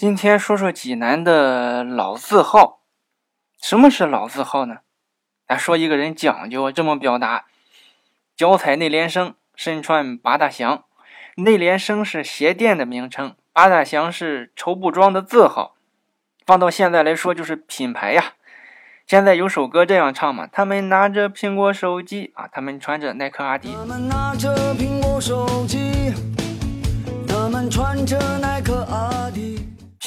今天说说济南的老字号。什么是老字号呢？咱说一个人讲究，这么表达：脚踩内联升，身穿八大祥。内联升是鞋店的名称，八大祥是绸布庄的字号。放到现在来说，就是品牌呀。现在有首歌这样唱嘛：他们拿着苹果手机啊，他们穿着耐克阿迪。他们拿着苹果手机，他们穿着。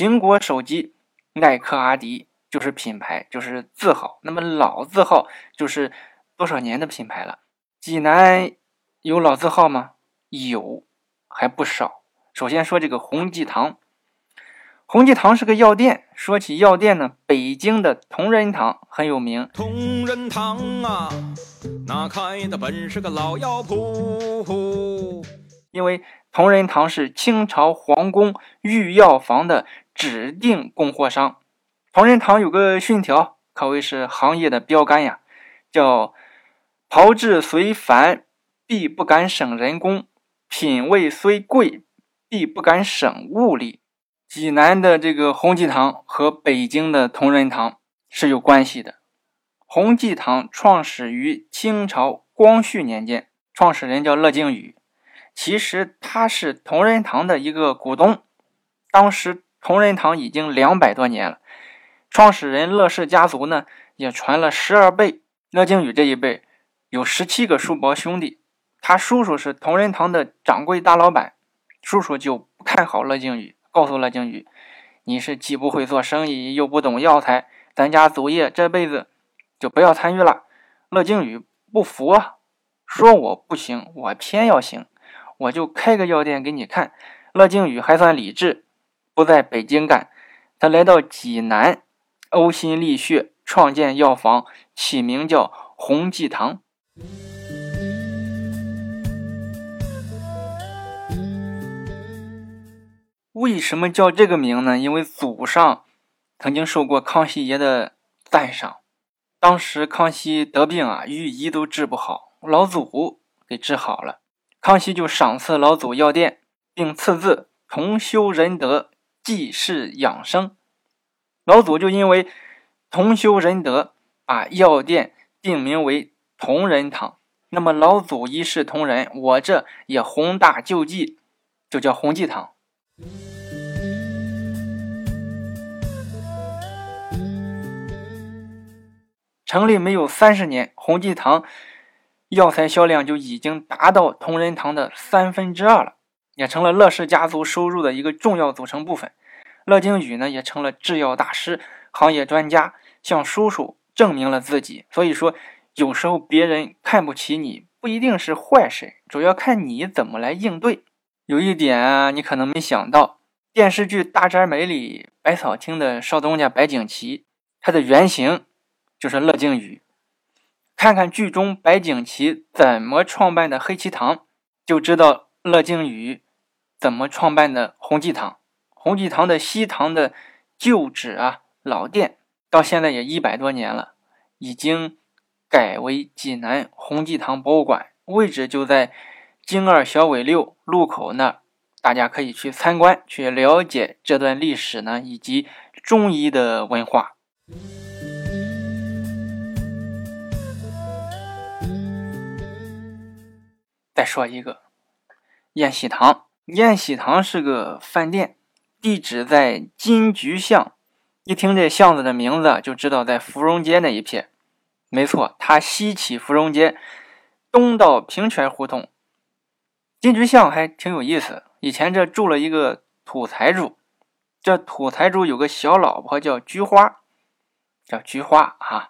苹果手机、耐克、阿迪就是品牌，就是字号。那么老字号就是多少年的品牌了？济南有老字号吗？有，还不少。首先说这个宏济堂，宏济堂是个药店。说起药店呢，北京的同仁堂很有名。同仁堂啊，那开的本是个老药铺。因为同仁堂是清朝皇宫御药房的。指定供货商，同仁堂有个训条，可谓是行业的标杆呀，叫“炮制虽繁，必不敢省人工；品味虽贵，必不敢省物力”。济南的这个弘济堂和北京的同仁堂是有关系的。弘济堂创始于清朝光绪年间，创始人叫乐靖宇，其实他是同仁堂的一个股东，当时。同仁堂已经两百多年了，创始人乐氏家族呢也传了十二辈。乐靖宇这一辈有十七个叔伯兄弟，他叔叔是同仁堂的掌柜大老板，叔叔就不看好乐靖宇，告诉乐靖宇：“你是既不会做生意，又不懂药材，咱家祖业这辈子就不要参与了。”乐靖宇不服啊，说我不行，我偏要行，我就开个药店给你看。乐靖宇还算理智。不在北京干，他来到济南，呕心沥血创建药房，起名叫洪济堂。为什么叫这个名呢？因为祖上曾经受过康熙爷的赞赏。当时康熙得病啊，御医都治不好，老祖给治好了。康熙就赏赐老祖药店，并赐字“同修仁德”。济世养生，老祖就因为同修仁德，把药店定名为同仁堂。那么老祖一视同仁，我这也宏大救济，就叫弘济堂。成立没有三十年，弘济堂药材销量就已经达到同仁堂的三分之二了。也成了乐氏家族收入的一个重要组成部分。乐靖宇呢，也成了制药大师、行业专家，向叔叔证明了自己。所以说，有时候别人看不起你，不一定是坏事，主要看你怎么来应对。有一点你可能没想到，电视剧《大宅门》里百草厅的少东家白景琦，他的原型就是乐靖宇。看看剧中白景琦怎么创办的黑旗堂，就知道。乐靖宇怎么创办的弘济堂？弘济堂的西堂的旧址啊，老店到现在也一百多年了，已经改为济南弘济堂博物馆，位置就在京二小纬六路口那儿，大家可以去参观，去了解这段历史呢，以及中医的文化。再说一个。宴喜堂，宴喜堂是个饭店，地址在金菊巷。一听这巷子的名字，就知道在芙蓉街那一片。没错，它西起芙蓉街，东到平泉胡同。金菊巷还挺有意思，以前这住了一个土财主，这土财主有个小老婆叫菊花，叫菊花啊。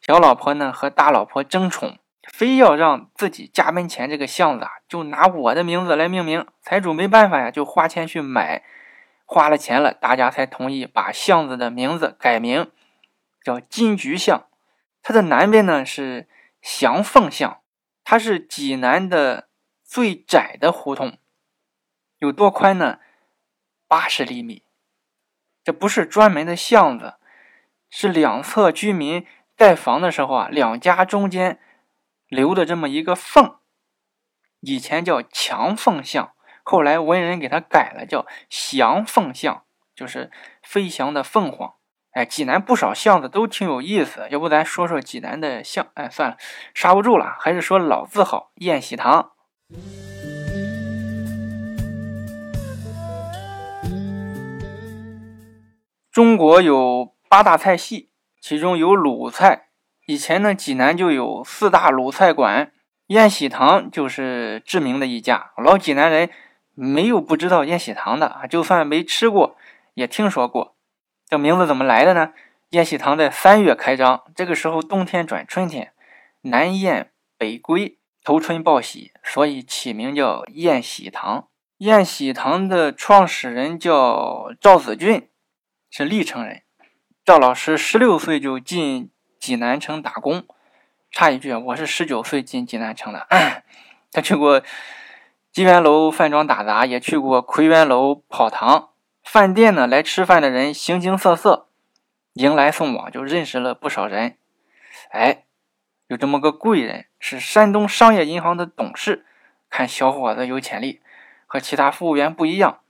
小老婆呢和大老婆争宠。非要让自己家门前这个巷子啊，就拿我的名字来命名。财主没办法呀，就花钱去买，花了钱了，大家才同意把巷子的名字改名，叫金菊巷。它的南边呢是祥凤巷，它是济南的最窄的胡同，有多宽呢？八十厘米。这不是专门的巷子，是两侧居民盖房的时候啊，两家中间。留的这么一个缝，以前叫墙缝巷，后来文人给它改了，叫翔凤巷，就是飞翔的凤凰。哎，济南不少巷子都挺有意思，要不咱说说济南的巷？哎，算了，刹不住了，还是说老字号宴喜堂。中国有八大菜系，其中有鲁菜。以前呢，济南就有四大鲁菜馆，宴喜堂就是知名的一家。老济南人没有不知道宴喜堂的啊，就算没吃过，也听说过。这名字怎么来的呢？宴喜堂在三月开张，这个时候冬天转春天，南雁北归，头春报喜，所以起名叫宴喜堂。宴喜堂的创始人叫赵子俊。是历城人，赵老师十六岁就进济南城打工。插一句，我是十九岁进济南城的。他去过金源楼饭庄打杂，也去过奎元楼跑堂。饭店呢，来吃饭的人形形色色，迎来送往，就认识了不少人。哎，有这么个贵人，是山东商业银行的董事。看小伙子有潜力，和其他服务员不一样。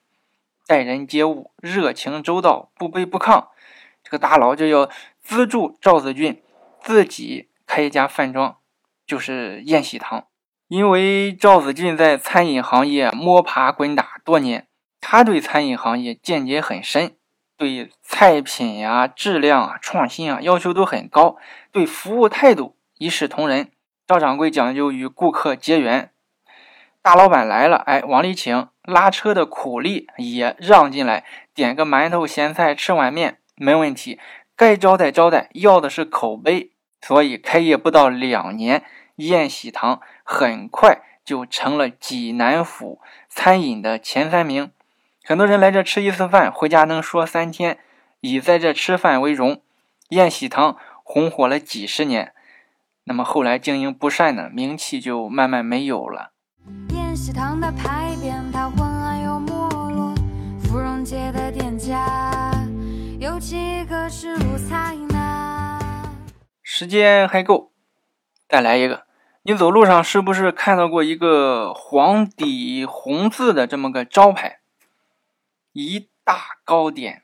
待人接物热情周到，不卑不亢。这个大佬就要资助赵子俊自己开一家饭庄，就是宴喜堂。因为赵子俊在餐饮行业摸爬滚打多年，他对餐饮行业见解很深，对菜品呀、质量啊、创新啊要求都很高，对服务态度一视同仁。赵掌柜讲究与顾客结缘。大老板来了，哎，往里请。拉车的苦力也让进来，点个馒头、咸菜，吃碗面没问题。该招待招待，要的是口碑。所以开业不到两年，宴喜堂很快就成了济南府餐饮的前三名。很多人来这吃一次饭，回家能说三天，以在这吃饭为荣。宴喜堂红火了几十年，那么后来经营不善呢，名气就慢慢没有了。宴喜堂的牌匾，它昏暗又没落。芙蓉街的店，几个是鲁菜呢？时间还够，再来一个。你走路上是不是看到过一个黄底红字的这么个招牌？一大糕点。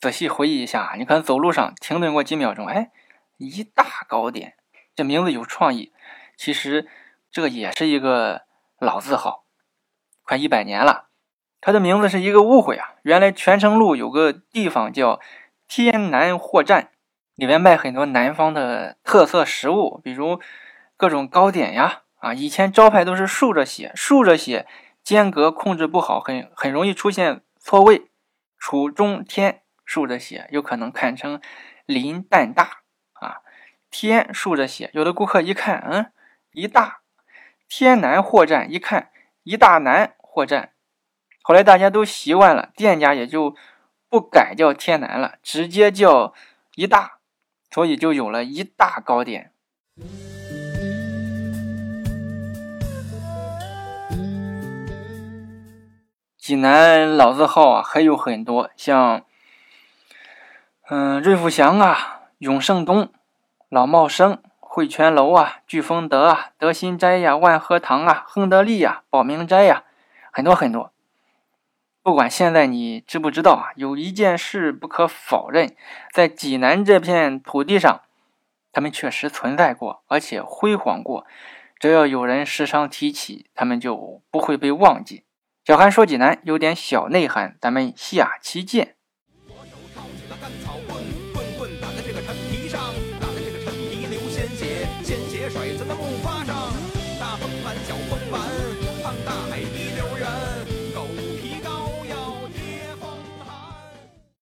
仔细回忆一下，你可能走路上停顿过几秒钟。哎，一大糕点，这名字有创意。其实这个也是一个。老字号，快一百年了。它的名字是一个误会啊！原来泉城路有个地方叫天南货站，里面卖很多南方的特色食物，比如各种糕点呀。啊，以前招牌都是竖着写，竖着写间隔控制不好，很很容易出现错位。楚中天竖着写，有可能看成林蛋大啊。天竖着写，有的顾客一看，嗯，一大。天南货站一看，一大南货站，后来大家都习惯了，店家也就不改叫天南了，直接叫一大，所以就有了一大糕点。济南老字号啊还有很多，像嗯瑞福祥啊、永盛东、老茂生。汇泉楼啊，聚丰德啊，德心斋呀，万和堂啊，亨德利呀，宝明斋呀，很多很多。不管现在你知不知道啊，有一件事不可否认，在济南这片土地上，他们确实存在过，而且辉煌过。只要有人时常提起，他们就不会被忘记。小韩说济南有点小内涵，咱们下期见。